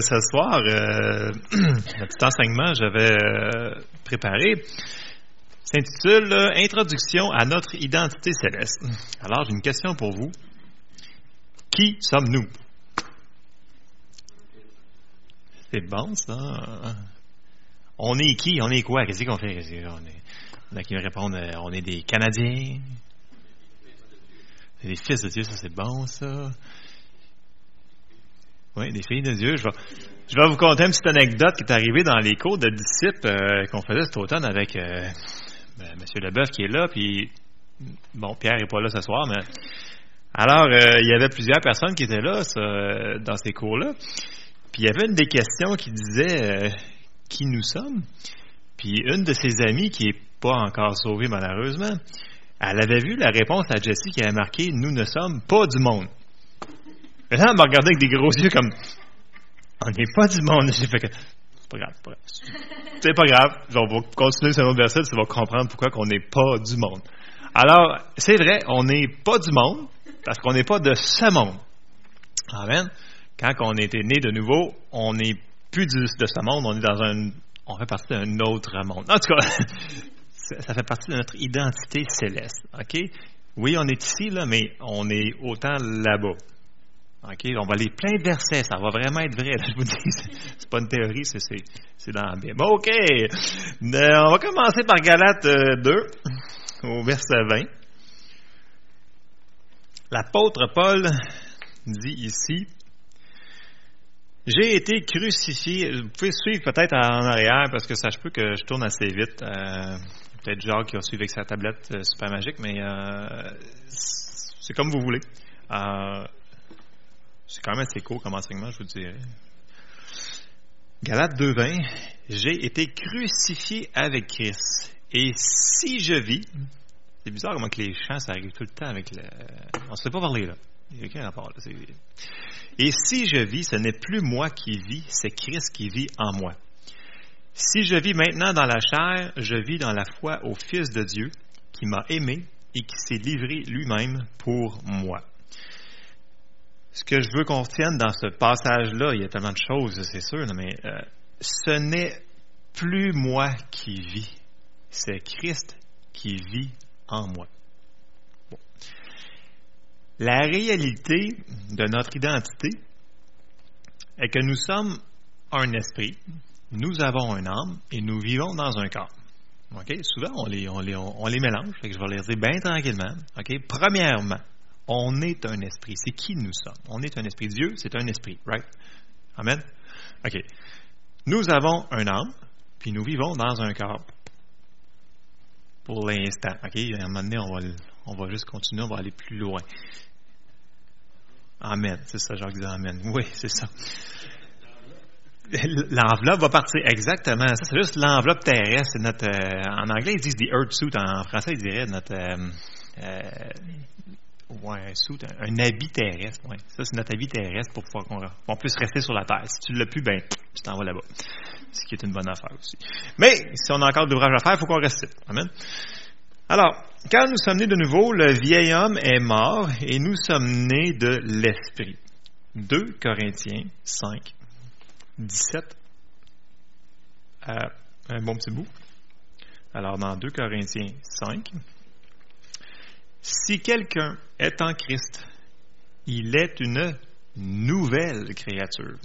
Ce soir, euh, le petit enseignement que j'avais euh, préparé s'intitule Introduction à notre identité céleste. Alors, j'ai une question pour vous. Qui sommes-nous? C'est bon, ça. On est qui? On est quoi? Qu'est-ce qu'on fait? A qui me répondent euh, on est des Canadiens. Des fils de Dieu, ça c'est bon, ça. Oui, des filles de Dieu. Je vais, je vais vous conter une petite anecdote qui est arrivée dans les cours de disciples euh, qu'on faisait cet automne avec euh, ben, M. Leboeuf qui est là, puis bon, Pierre n'est pas là ce soir, mais alors euh, il y avait plusieurs personnes qui étaient là ça, dans ces cours-là. Puis il y avait une des questions qui disait qui nous sommes. Puis une de ses amies qui est pas encore sauvée malheureusement, elle avait vu la réponse à Jessie qui avait marqué Nous ne sommes pas du monde. Là, elle m'a regardé avec des gros yeux comme On n'est pas du monde. C'est pas grave. C'est pas grave. On va continuer sur un autre verset, tu vas comprendre pourquoi on n'est pas du monde. Alors, c'est vrai, on n'est pas du monde, parce qu'on n'est pas de ce monde. Amen. Quand on était né de nouveau, on n'est plus de ce monde, on est dans un. On fait partie d'un autre monde. En tout cas, ça fait partie de notre identité céleste. OK? Oui, on est ici, là, mais on est autant là-bas. OK? On va aller plein de versets, ça va vraiment être vrai. je vous dis, c'est pas une théorie, c'est, dans la Bible. OK! Euh, on va commencer par Galates 2, au verset 20. L'apôtre Paul dit ici, j'ai été crucifié. Vous pouvez suivre peut-être en arrière parce que ça je peux que je tourne assez vite. Euh, peut-être Jacques qui va suivre avec sa tablette euh, super magique, mais euh, c'est comme vous voulez. C'est quand même assez court comme enseignement, je vous dirais. Galates 2.20, j'ai été crucifié avec Christ. Et si je vis, c'est bizarre comment que les chants, ça arrive tout le temps avec le... On ne sait pas parler là. Il y a aucun rapport là. Et si je vis, ce n'est plus moi qui vis, c'est Christ qui vit en moi. Si je vis maintenant dans la chair, je vis dans la foi au Fils de Dieu qui m'a aimé et qui s'est livré lui-même pour moi. Ce que je veux qu'on retienne dans ce passage-là, il y a tellement de choses, c'est sûr, mais euh, ce n'est plus moi qui vis, c'est Christ qui vit en moi. Bon. La réalité de notre identité est que nous sommes un esprit, nous avons un âme et nous vivons dans un corps. Souvent, on les, on les, on les mélange. Je vais les dire bien tranquillement. Premièrement, on est un esprit. C'est qui nous sommes? On est un esprit. Dieu, c'est un esprit, right? Amen? OK. Nous avons un âme, puis nous vivons dans un corps. Pour l'instant. OK? À un moment donné, on va, on va juste continuer, on va aller plus loin. Amen. C'est ça, Jacques dit Amen. Oui, c'est ça. L'enveloppe va partir exactement. C'est juste l'enveloppe terrestre. C'est notre, euh, en anglais, ils disent the earth suit. En français, ils diraient notre. Euh, euh, ouais, un un, habit terrestre. Ça, c'est notre habit terrestre pour pouvoir qu'on, puisse rester sur la terre. Si tu ne l'as plus, ben, tu t'en vas là-bas. Ce qui est une bonne affaire aussi. Mais, si on a encore de l'ouvrage à faire, il faut qu'on reste. Amen. Alors, quand nous sommes nés de nouveau, le vieil homme est mort et nous sommes nés de l'esprit. 2 Corinthiens 5, 17 à un bon petit bout. Alors, dans 2 Corinthiens 5, si quelqu'un est en Christ, il est une nouvelle créature.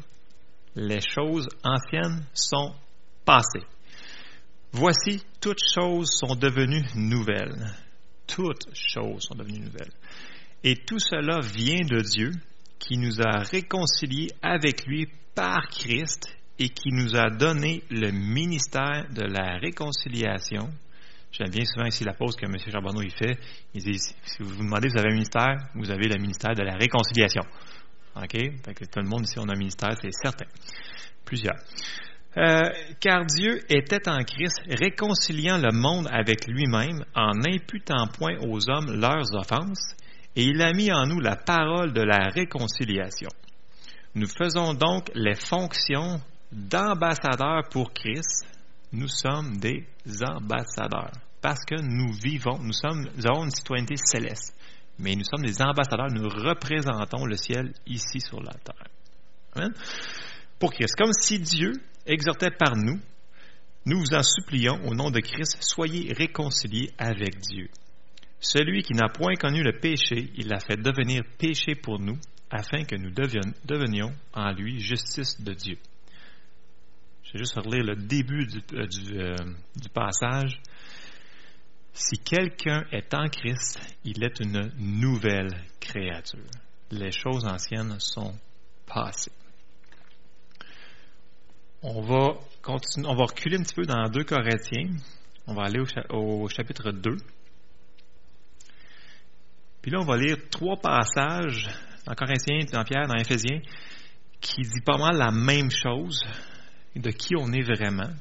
Les choses anciennes sont passées. Voici, toutes choses sont devenues nouvelles. Toutes choses sont devenues nouvelles. Et tout cela vient de Dieu qui nous a réconciliés avec lui par Christ et qui nous a donné le ministère de la réconciliation. J'aime bien souvent ici la pause que M. Charbonneau il fait. Il dit si vous vous demandez si vous avez un ministère, vous avez le ministère de la réconciliation. OK? Que tout le monde ici, a un ministère, c'est certain. Plusieurs. Euh, car Dieu était en Christ, réconciliant le monde avec lui-même en n'imputant point aux hommes leurs offenses, et il a mis en nous la parole de la réconciliation. Nous faisons donc les fonctions d'ambassadeurs pour Christ. Nous sommes des ambassadeurs parce que nous vivons, nous, sommes, avons une citoyenneté céleste, mais nous sommes des ambassadeurs, nous représentons le ciel ici sur la terre. Amen. pour Christ. Comme si Dieu exhortait par nous, nous vous en supplions au nom de Christ, soyez réconciliés avec Dieu. Celui qui n'a point connu le péché, il l'a fait devenir péché pour nous, afin que nous devenions en lui justice de Dieu. Je vais juste relire le début du, euh, euh, du passage. Si quelqu'un est en Christ, il est une nouvelle créature. Les choses anciennes sont passées. On va, continuer, on va reculer un petit peu dans 2 Corinthiens. On va aller au, chapitre 2. Puis là, on va lire trois passages dans Corinthiens, dans Pierre, dans Éphésiens, qui dit pas mal la même chose de qui on est vraiment.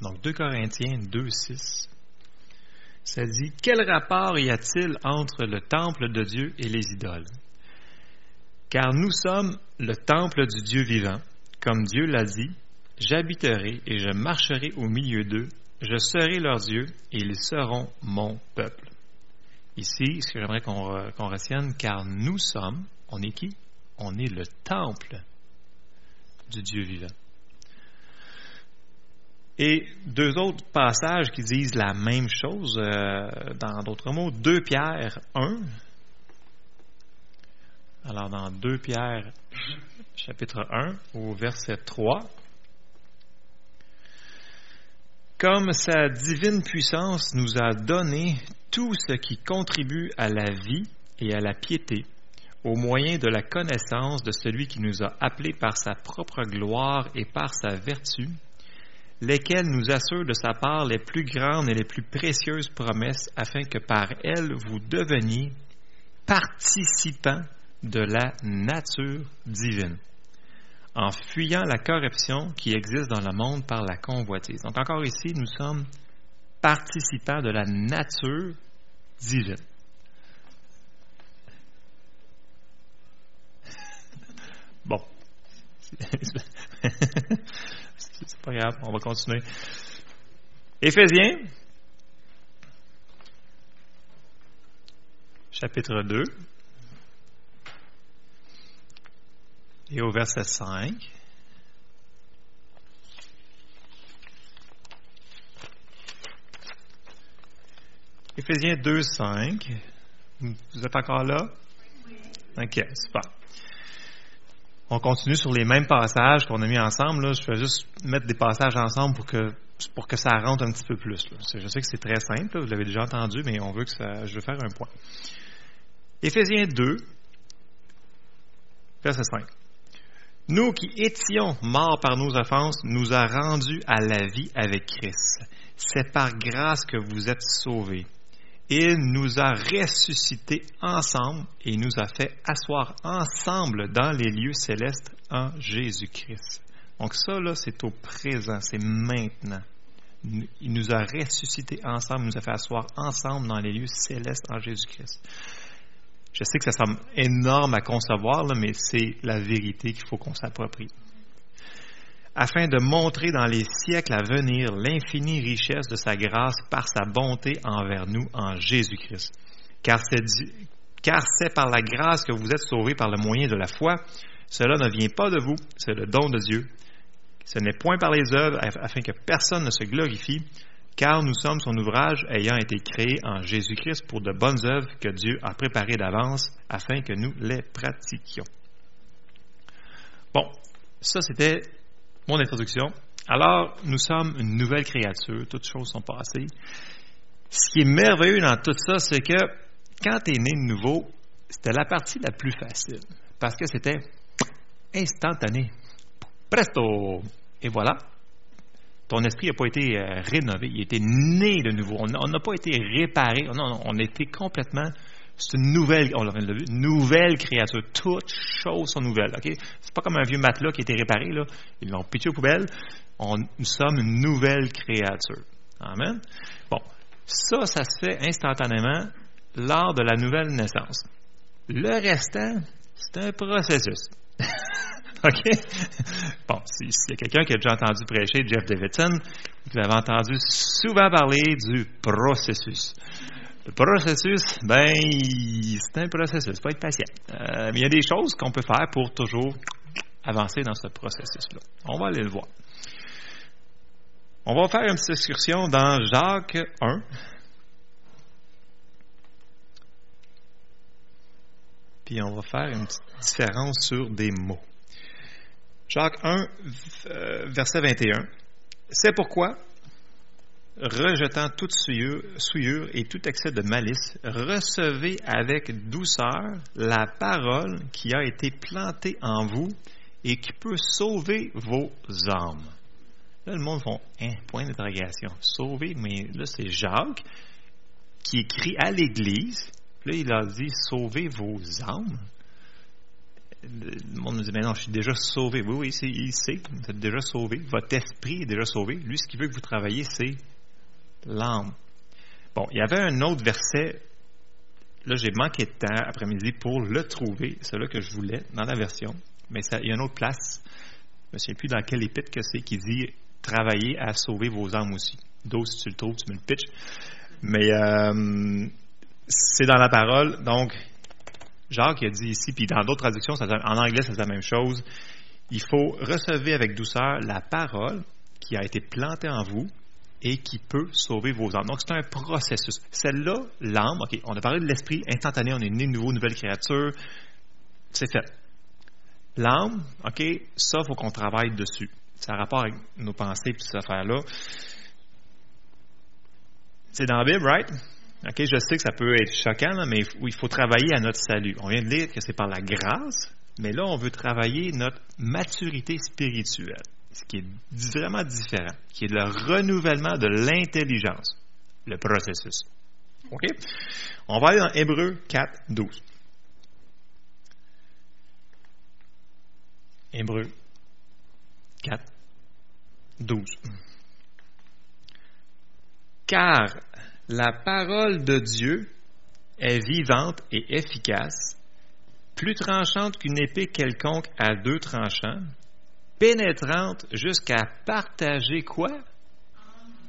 Donc 2 Corinthiens 2, 6. Ça dit, quel rapport y a-t-il entre le temple de Dieu et les idoles? Car nous sommes le temple du Dieu vivant. Comme Dieu l'a dit, j'habiterai et je marcherai au milieu d'eux, je serai leur Dieu et ils seront mon peuple. Ici, ce que j'aimerais qu'on retienne, car nous sommes, on est qui? On est le temple du Dieu vivant. Et deux autres passages qui disent la même chose, euh, dans d'autres mots, 2 Pierre 1. Alors, dans 2 Pierre chapitre 1 au verset 3. Comme sa divine puissance nous a donné tout ce qui contribue à la vie et à la piété, au moyen de la connaissance de celui qui nous a appelés par sa propre gloire et par sa vertu, lesquels nous assurent de sa part les plus grandes et les plus précieuses promesses, afin que par elles vous deveniez participants de la nature divine, en fuyant la corruption qui existe dans le monde par la convoitise. Donc encore ici, nous sommes participants de la nature divine. Bon. C'est pas grave, on va continuer. Éphésiens, chapitre 2. Et au verset 5, Éphésiens 2, 5. Vous êtes encore là? OK, super. On continue sur les mêmes passages qu'on a mis ensemble. Je vais juste mettre des passages ensemble pour que, ça rentre un petit peu plus. Je sais que c'est très simple, vous l'avez déjà entendu, mais on veut que ça. Je veux faire un point. Éphésiens 2, verset 5. Nous qui étions morts par nos offenses, nous a rendus à la vie avec Christ. C'est par grâce que vous êtes sauvés. Il nous a ressuscités ensemble et nous a fait asseoir ensemble dans les lieux célestes en Jésus-Christ. Donc ça, là, c'est au présent, c'est maintenant. Il nous a ressuscités ensemble, il nous a fait asseoir ensemble dans les lieux célestes en Jésus-Christ. Je sais que ça semble énorme à concevoir, mais c'est la vérité qu'il faut qu'on s'approprie. Afin de montrer dans les siècles à venir l'infinie richesse de sa grâce par sa bonté envers nous en Jésus-Christ. Car c'est par la grâce que vous êtes sauvés par le moyen de la foi. Cela ne vient pas de vous, c'est le don de Dieu. Ce n'est point par les œuvres afin que personne ne se glorifie, car nous sommes son ouvrage ayant été créé en Jésus-Christ pour de bonnes œuvres que Dieu a préparées d'avance afin que nous les pratiquions. Bon, ça c'était mon introduction. Alors, nous sommes une nouvelle créature, toutes choses sont passées. Ce qui est merveilleux dans tout ça, c'est que quand tu es né de nouveau, c'était la partie la plus facile, parce que c'était instantané. Presto! Et voilà, ton esprit n'a pas été euh, rénové, il a été né de nouveau. On n'a pas été réparé. Non, on a été complètement. C'est une nouvelle, nouvelle créature. Toutes choses sont nouvelles. Ok, c'est pas comme un vieux matelas qui a été réparé là. Ils l'ont pitché aux poubelles. nous sommes une nouvelle créature. Amen. Bon, ça, ça se fait instantanément lors de la nouvelle naissance. Le restant, c'est un processus. OK? Bon, s'il y a quelqu'un qui a déjà entendu prêcher Jeff Davidson, vous avez entendu souvent parler du processus. Le processus, ben, c'est un processus, faut être patient. Euh, mais il y a des choses qu'on peut faire pour toujours avancer dans ce processus-là. On va aller le voir. On va faire une petite excursion dans Jacques 1. Puis on va faire une petite différence sur des mots. Jacques 1, euh, verset 21. C'est pourquoi, rejetant toute souillure, et tout excès de malice, recevez avec douceur la parole qui a été plantée en vous et qui peut sauver vos âmes. Là, le monde font un point d'interrogation. Sauver, mais là, c'est Jacques qui écrit à l'Église. Là, il a dit Sauvez vos âmes. Le monde nous dit Mais non, je suis déjà sauvé. Oui, oui, il sait, vous êtes déjà sauvé. Votre esprit est déjà sauvé. Lui, ce qu'il veut que vous travaillez, c'est l'âme. Bon, il y avait un autre verset. Là, j'ai manqué de temps après-midi pour le trouver, celui que je voulais dans la version. Mais il y a une autre place. Je ne sais plus dans quel épître que c'est qui dit travailler à sauver vos âmes aussi. D'autres, si tu le trouves, tu me le pitches. Mais euh, c'est dans la parole. Donc, Jacques a dit ici, puis dans d'autres traductions, en anglais, c'est la même chose. Il faut recevoir avec douceur la parole qui a été plantée en vous et qui peut sauver vos âmes. Donc, c'est un processus. Celle-là, l'âme, OK, on a parlé de l'esprit instantané, on est né nouveau, nouvelle créature, c'est fait. L'âme, OK, ça, il faut qu'on travaille dessus. Ça a rapport avec nos pensées et ces affaires-là. C'est dans la Bible, right? OK, je sais que ça peut être choquant, mais il faut travailler à notre salut. On vient de lire que c'est par la grâce, mais là, on veut travailler notre maturité spirituelle, ce qui est vraiment différent, qui est le renouvellement de l'intelligence, le processus. OK? On va aller dans Hébreu 4, 12. Hébreu 4, 12. Car la parole de Dieu est vivante et efficace, plus tranchante qu'une épée quelconque à deux tranchants, pénétrante jusqu'à partager quoi?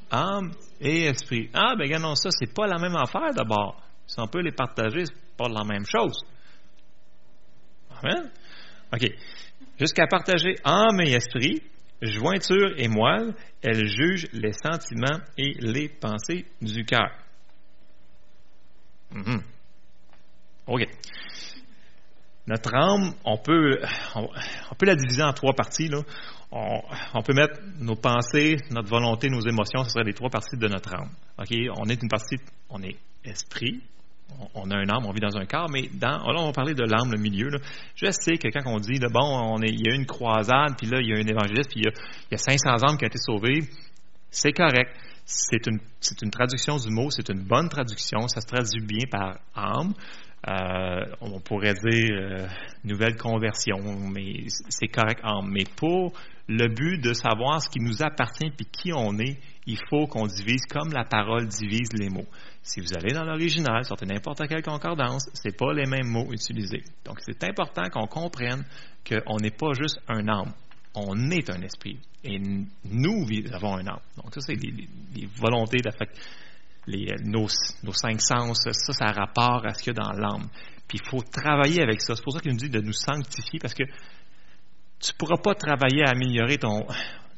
Âme et esprit. Ah, ben regardons ça, c'est pas la même affaire d'abord. Si on peut les partager, c'est pas la même chose. Amen? OK. Jusqu'à partager âme et esprit, jointure et moelle, elle juge les sentiments et les pensées du cœur. Mhm. OK. Notre âme, on peut, la diviser en trois parties. On, peut mettre nos pensées, notre volonté, nos émotions, ce seraient les trois parties de notre âme. On est une partie, on est esprit, on a un âme, on vit dans un corps, mais dans, là, on va parler de l'âme, le milieu. Je sais que quand on dit, bon, il y a une croisade, puis là, il y a un évangéliste, puis il y a, 500 âmes qui ont été sauvées, c'est correct. C'est une traduction du mot, c'est une bonne traduction, ça se traduit bien par âme. Euh, on pourrait dire euh, nouvelle conversion, mais c'est correct. Mais pour le but de savoir ce qui nous appartient puis qui on est, il faut qu'on divise comme la parole divise les mots. Si vous allez dans l'original, sortez n'importe quelle concordance, ce pas les mêmes mots utilisés. Donc, c'est important qu'on comprenne qu'on n'est pas juste un âme, on est un esprit. Et nous avons un âme. Donc, ça, c'est les, volontés, les, nos, cinq sens, ça, ça a rapport à ce qu'il y a dans l'âme. Puis, il faut travailler avec ça. C'est pour ça qu'il nous dit de nous sanctifier, parce que tu ne pourras pas travailler à améliorer ton,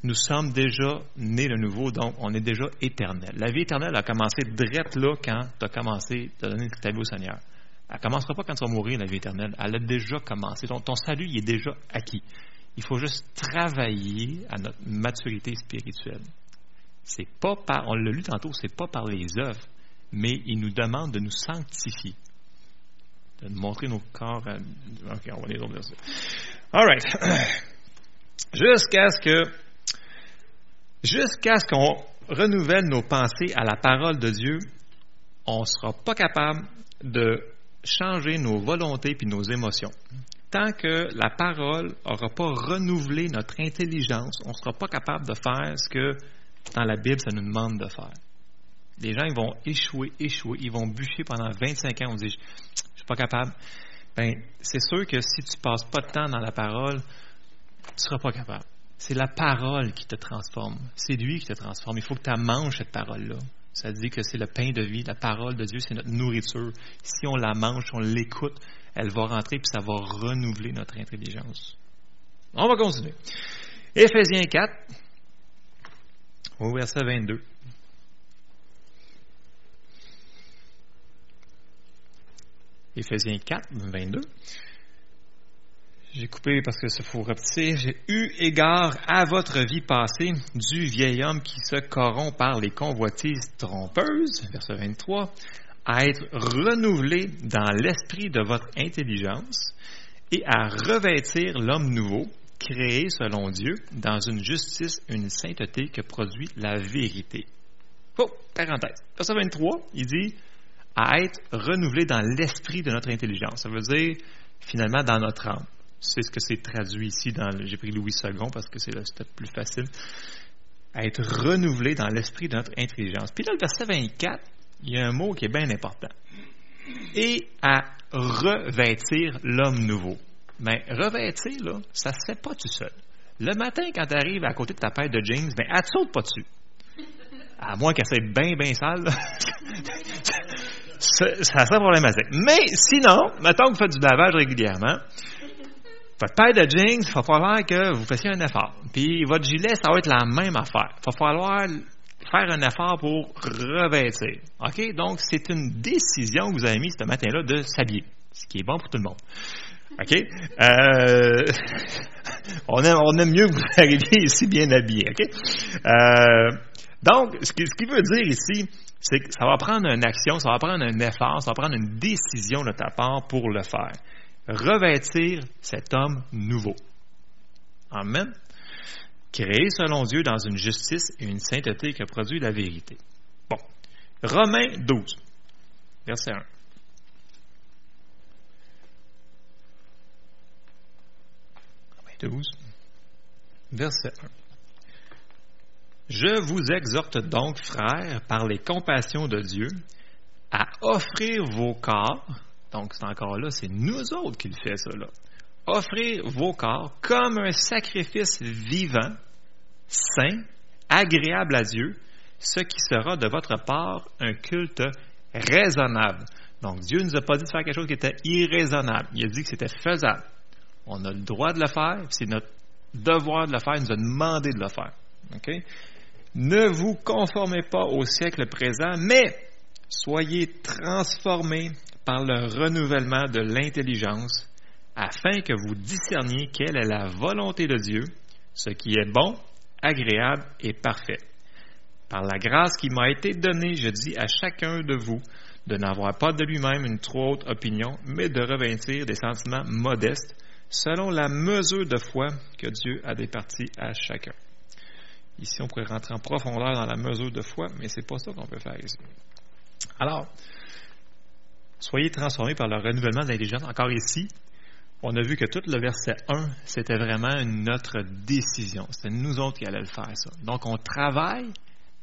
nous sommes déjà nés de nouveau, donc on est déjà éternel. La vie éternelle a commencé direct là quand tu as commencé à donner ta vie au Seigneur. Elle ne commencera pas quand tu vas mourir, la vie éternelle. Elle a déjà commencé. Donc, ton salut, il est déjà acquis. Il faut juste travailler à notre maturité spirituelle. C'est pas on l'a lu tantôt, c'est pas par les œuvres, mais il nous demande de nous sanctifier, de montrer nos corps. ok, on va les autres All right. Jusqu'à ce que Jusqu'à ce qu'on renouvelle nos pensées à la parole de Dieu, on ne sera pas capable de changer nos volontés et nos émotions. Tant que la parole n'aura pas renouvelé notre intelligence, on ne sera pas capable de faire ce que dans la Bible, ça nous demande de faire. Les gens, ils vont échouer, échouer, ils vont bûcher pendant 25 ans. On dit, je ne suis pas capable. Ben, c'est sûr que si tu ne passes pas de temps dans la parole, tu ne seras pas capable. C'est la parole qui te transforme. C'est lui qui te transforme. Il faut que tu manges cette parole-là. Ça dit que c'est le pain de vie. La parole de Dieu, c'est notre nourriture. Si on la mange, on l'écoute, elle va rentrer puis ça va renouveler notre intelligence. On va continuer. Éphésiens 4, au verset 22. Éphésiens 4, 22. J'ai coupé parce que ça faut repetir. J'ai eu égard à votre vie passée du vieil homme qui se corrompt par les convoitises trompeuses, verset 23, à être renouvelé dans l'esprit de votre intelligence et à revêtir l'homme nouveau, créé selon Dieu, dans une justice, une sainteté que produit la vérité. Oh, parenthèse. Verset 23, il dit à être renouvelé dans l'esprit de notre intelligence. Ça veut dire, finalement, dans notre âme. C'est ce que c'est traduit ici dans j'ai pris Louis II parce que c'est le step plus facile. À être renouvelé dans l'esprit de notre intelligence. Puis dans le verset 24, il y a un mot qui est bien important. Et à revêtir l'homme nouveau. Mais revêtir, là, ça ne se fait pas tout seul. Le matin, quand tu arrives à côté de ta paire de jeans, ben, elle ne saute pas dessus. À moins qu'elle soit bien, bien sale. ça serait problématique. Mais sinon, mettons que vous faites du lavage régulièrement, votre paire de jeans, il va falloir que vous fassiez un effort. Puis votre gilet, ça va être la même affaire. Il va falloir faire un effort pour revêtir. OK? Donc, c'est une décision que vous avez mise ce matin-là de s'habiller, ce qui est bon pour tout le monde. OK? Euh, on, aime, mieux que vous arriviez ici bien habillé. OK? Euh, donc, ce qui, veut dire ici, c'est que ça va prendre une action, ça va prendre un effort, ça va prendre une décision de ta part pour le faire revêtir cet homme nouveau. Amen. Créé selon Dieu dans une justice et une sainteté qui a produit la vérité. Bon. Romains 12, verset 1. 12, verset 1. Je vous exhorte donc, frères, par les compassions de Dieu, à offrir vos corps donc, c'est encore là, c'est nous autres qui le fait, ça, là. Offrez vos corps comme un sacrifice vivant, saint, agréable à Dieu, ce qui sera de votre part un culte raisonnable. Donc, Dieu ne nous a pas dit de faire quelque chose qui était irraisonnable. Il a dit que c'était faisable. On a le droit de le faire, c'est notre devoir de le faire. Il nous a demandé de le faire. Ne vous conformez pas au siècle présent, mais soyez transformés par le renouvellement de l'intelligence, afin que vous discerniez quelle est la volonté de Dieu, ce qui est bon, agréable et parfait. Par la grâce qui m'a été donnée, je dis à chacun de vous de n'avoir pas de lui-même une trop haute opinion, mais de revêtir des sentiments modestes, selon la mesure de foi que Dieu a départie à chacun. Ici, on pourrait rentrer en profondeur dans la mesure de foi, mais c'est pas ça qu'on peut faire ici. Alors, Soyez transformés par le renouvellement de l'intelligence. Encore ici, on a vu que tout le verset 1, c'était vraiment notre décision. C'était nous autres qui allions le faire, ça. Donc, on travaille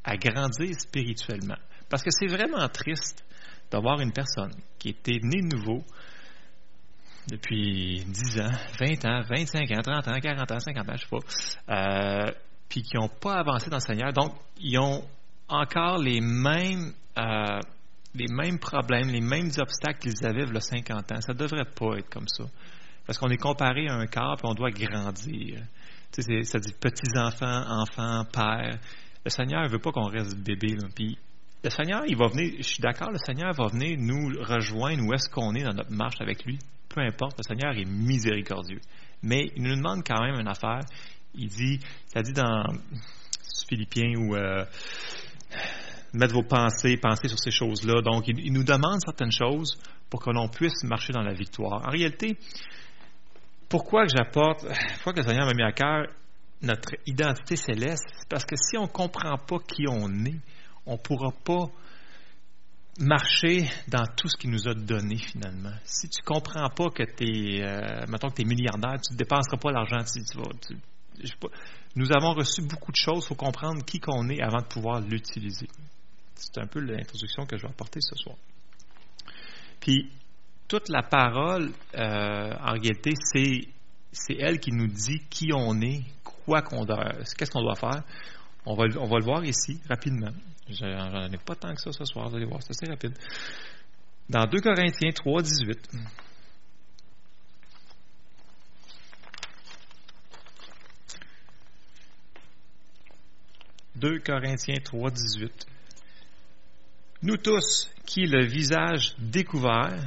à grandir spirituellement. Parce que c'est vraiment triste d'avoir une personne qui était née nouveau depuis 10 ans, 20 ans, 25 ans, 30 ans, 40 ans, 50 ans, je ne sais pas, euh, puis qui n'ont pas avancé dans le Seigneur. Donc, ils ont encore les mêmes euh, les mêmes problèmes, les mêmes obstacles qu'ils avaient il y a 50 ans. Ça ne devrait pas être comme ça. Parce qu'on est comparé à un corps et on doit grandir. Tu sais, ça dit petits-enfants, enfants, pères. Le Seigneur ne veut pas qu'on reste bébé. Puis le Seigneur, il va venir, je suis d'accord, le Seigneur va venir nous rejoindre où est-ce qu'on est dans notre marche avec lui. Peu importe, le Seigneur est miséricordieux. Mais il nous demande quand même une affaire. Il dit, ça dit dans Philippiens ou euh, mettre vos pensées, penser sur ces choses-là. Donc, il, nous demande certaines choses pour que l'on puisse marcher dans la victoire. En réalité, pourquoi que j'apporte, pourquoi que le Seigneur m'a mis à cœur notre identité céleste, parce que si on ne comprend pas qui on est, on ne pourra pas marcher dans tout ce qu'il nous a donné finalement. Si tu comprends pas que tu es, euh, que tu es milliardaire, tu ne dépenseras pas l'argent, nous avons reçu beaucoup de choses, il faut comprendre qui qu'on est avant de pouvoir l'utiliser. C'est un peu l'introduction que je vais apporter ce soir. Puis, toute la parole, euh, en réalité, c'est, elle qui nous dit qui on est, quoi qu'on doit, qu'est-ce qu'on doit faire. On va le voir ici, rapidement. J'en ai pas tant que ça ce soir, vous allez voir, c'est assez rapide. Dans 2 Corinthiens 3, 18. « 2 Corinthiens 3, 18. Nous tous qui, le visage découvert,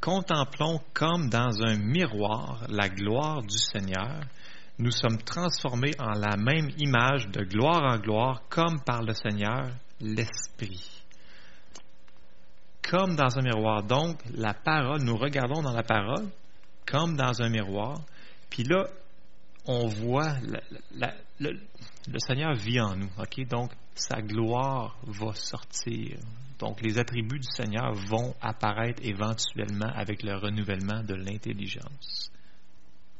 contemplons comme dans un miroir la gloire du Seigneur, nous sommes transformés en la même image de gloire en gloire comme par le Seigneur, l'Esprit. Comme dans un miroir. Donc, la parole, nous regardons dans la parole comme dans un miroir. Puis là, on voit, le, Seigneur vit en nous. Donc, sa gloire va sortir. Donc, les attributs du Seigneur vont apparaître éventuellement avec le renouvellement de l'intelligence.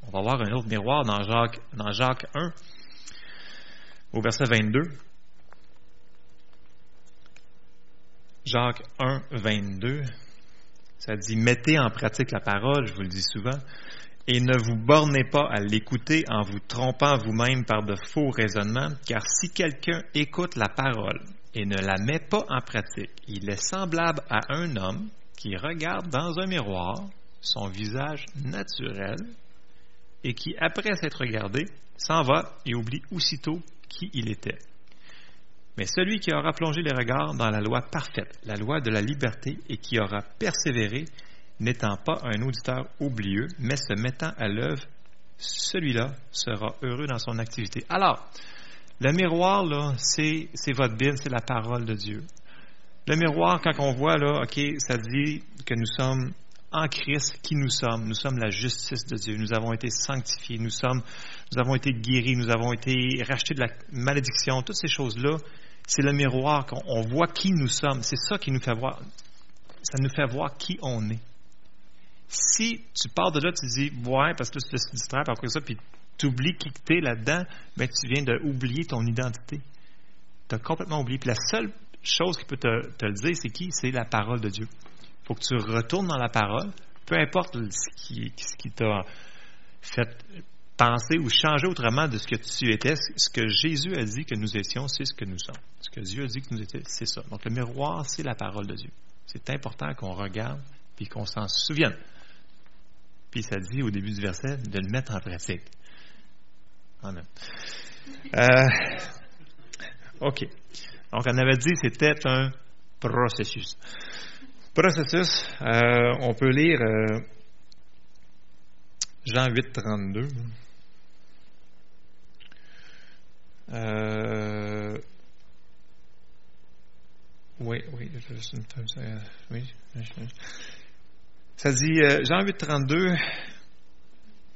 On va voir un autre miroir dans Jacques, dans Jacques 1, au verset 22. Jacques 1, 22. Ça dit Mettez en pratique la parole, je vous le dis souvent, et ne vous bornez pas à l'écouter en vous trompant vous-même par de faux raisonnements, car si quelqu'un écoute la parole et ne la met pas en pratique, il est semblable à un homme qui regarde dans un miroir son visage naturel et qui, après s'être regardé, s'en va et oublie aussitôt qui il était. Mais celui qui aura plongé les regards dans la loi parfaite, la loi de la liberté, et qui aura persévéré, n'étant pas un auditeur oublieux, mais se mettant à l'œuvre, celui-là sera heureux dans son activité. Alors, le miroir, là, c'est, votre Bible, c'est la parole de Dieu. Le miroir, quand on voit, là, OK, ça dit que nous sommes en Christ qui nous sommes. Nous sommes la justice de Dieu. Nous avons été sanctifiés. Nous sommes, nous avons été guéris. Nous avons été rachetés de la malédiction. Toutes ces choses-là, c'est le miroir qu'on voit qui nous sommes. C'est ça qui nous fait voir. Ça nous fait voir qui on est. Si tu pars de là, tu dis, ouais, parce que tu te distrais par ça, puis tu oublies qui tu es là-dedans, ben, tu viens d'oublier ton identité. Tu as complètement oublié. Puis la seule chose qui peut te, le dire, c'est qui? C'est la parole de Dieu faut que tu retournes dans la parole, peu importe ce qui t'a fait penser ou changer autrement de ce que tu étais. Ce que Jésus a dit que nous étions, c'est ce que nous sommes. Ce que Dieu a dit que nous étions, c'est ça. Donc le miroir, c'est la parole de Dieu. C'est important qu'on regarde puis qu'on s'en souvienne. Puis ça dit au début du verset de le mettre en pratique. Amen. Euh, OK. Donc on avait dit c'était un processus processus, euh, on peut lire euh, Jean 8, 32. Euh, oui, oui, oui. Ça dit, Jean 8, 32,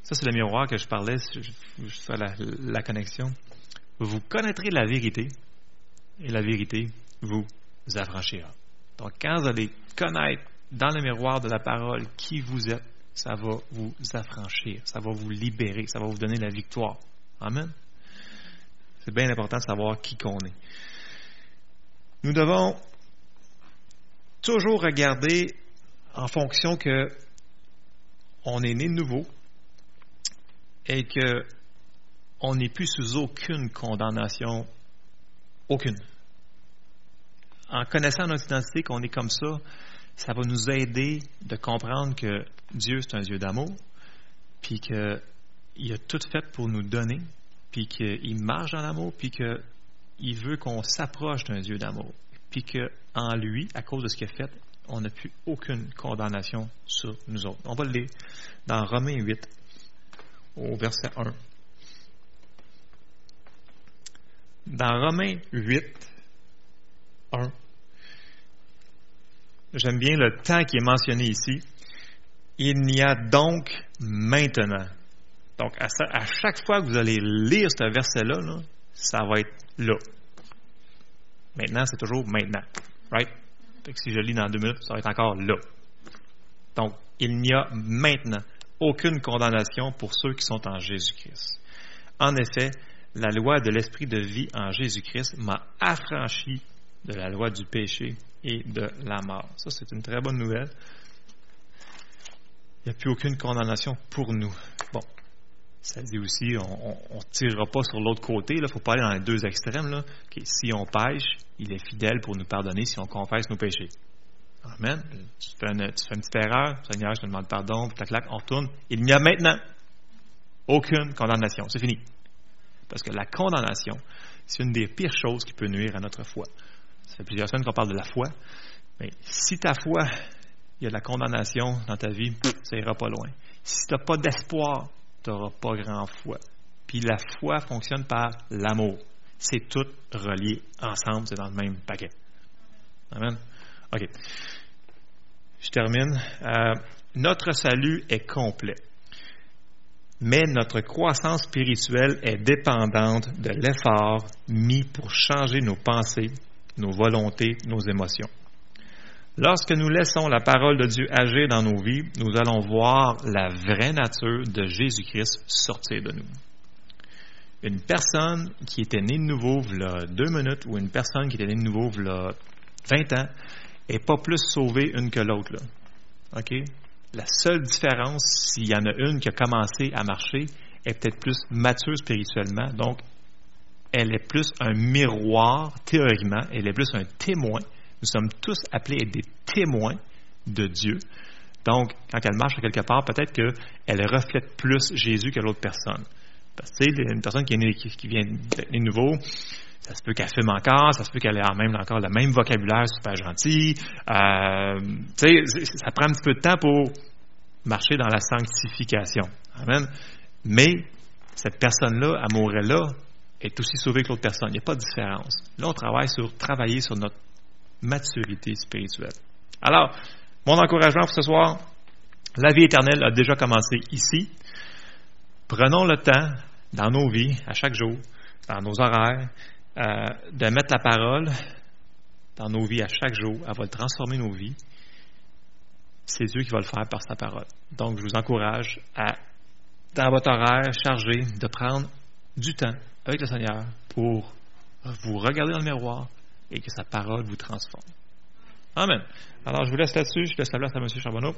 ça c'est le miroir que je parlais, je, fais la connexion. Vous connaîtrez la vérité, et la vérité vous affranchira. Donc, quand vous allez connaître dans le miroir de la parole qui vous êtes, ça va vous affranchir, ça va vous libérer, ça va vous donner la victoire. Amen. C'est bien important de savoir qui qu'on est. Nous devons toujours regarder en fonction que on est né de nouveau et que on n'est plus sous aucune condamnation, aucune en connaissant notre identité, qu'on est comme ça, ça va nous aider de comprendre que Dieu, c'est un Dieu d'amour, puis qu'il a tout fait pour nous donner, puis qu'il marche dans l'amour, puis qu'il veut qu'on s'approche d'un Dieu d'amour, puis qu'en lui, à cause de ce qu'il a fait, on n'a plus aucune condamnation sur nous autres. On va le lire dans Romains 8, au verset 1. Dans Romains 8, 1, J'aime bien le temps qui est mentionné ici. Il n'y a donc maintenant. Donc, à, chaque fois que vous allez lire ce verset-là, ça va être là. Maintenant, c'est toujours maintenant. Right? si je lis dans deux minutes, ça va être encore là. Donc, il n'y a maintenant aucune condamnation pour ceux qui sont en Jésus-Christ. En effet, la loi de l'esprit de vie en Jésus-Christ m'a affranchi de la loi du péché et de la mort. Ça, c'est une très bonne nouvelle. Il n'y a plus aucune condamnation pour nous. Bon, ça dit aussi, on ne tirera pas sur l'autre côté. Il ne faut pas aller dans les deux extrêmes. Là. si on pêche, il est fidèle pour nous pardonner si on confesse nos péchés. Amen. Tu fais une, petite erreur, Seigneur, je te demande pardon, clac, clac, on retourne. Il n'y a maintenant aucune condamnation. C'est fini. Parce que la condamnation, c'est une des pires choses qui peut nuire à notre foi. Ça fait plusieurs semaines qu'on parle de la foi. Mais si ta foi, il y a de la condamnation dans ta vie, ça ira pas loin. Si tu n'as pas d'espoir, tu n'auras pas grand foi. Puis la foi fonctionne par l'amour. C'est tout relié ensemble, c'est dans le même paquet. Amen. OK. Je termine. Euh, notre salut est complet. Mais notre croissance spirituelle est dépendante de l'effort mis pour changer nos pensées, nos volontés, nos émotions. Lorsque nous laissons la parole de Dieu agir dans nos vies, nous allons voir la vraie nature de Jésus-Christ sortir de nous. Une personne qui était née de nouveau a deux minutes ou une personne qui était née de nouveau a 20 ans n'est pas plus sauvée une que l'autre. OK? La seule différence, s'il y en a une qui a commencé à marcher, est peut-être plus mature spirituellement. Donc, elle est plus un miroir, théoriquement, elle est plus un témoin. Nous sommes tous appelés à être des témoins de Dieu. Donc, quand elle marche quelque part, peut-être qu'elle reflète plus Jésus que l'autre personne. Parce que, une personne qui, vient d'être nouveau, ça se peut qu'elle fume encore, ça se peut qu'elle ait même encore le même vocabulaire super gentil. Euh, ça prend un petit peu de temps pour marcher dans la sanctification. Amen. Mais cette personne-là, amoureux-là, est aussi sauvée que l'autre personne. Il n'y a pas de différence. Là, on travaille sur travailler sur notre maturité spirituelle. Alors, mon encouragement pour ce soir, la vie éternelle a déjà commencé ici. Prenons le temps dans nos vies, à chaque jour, dans nos horaires, euh, de mettre la parole dans nos vies à chaque jour. Elle va transformer nos vies. C'est Dieu qui va le faire par sa parole. Donc, je vous encourage à, dans votre horaire chargé, de prendre du temps avec le Seigneur pour vous regarder dans le miroir et que sa parole vous transforme. Amen. Alors, je vous laisse là-dessus. Je laisse la place à M. Charbonneau.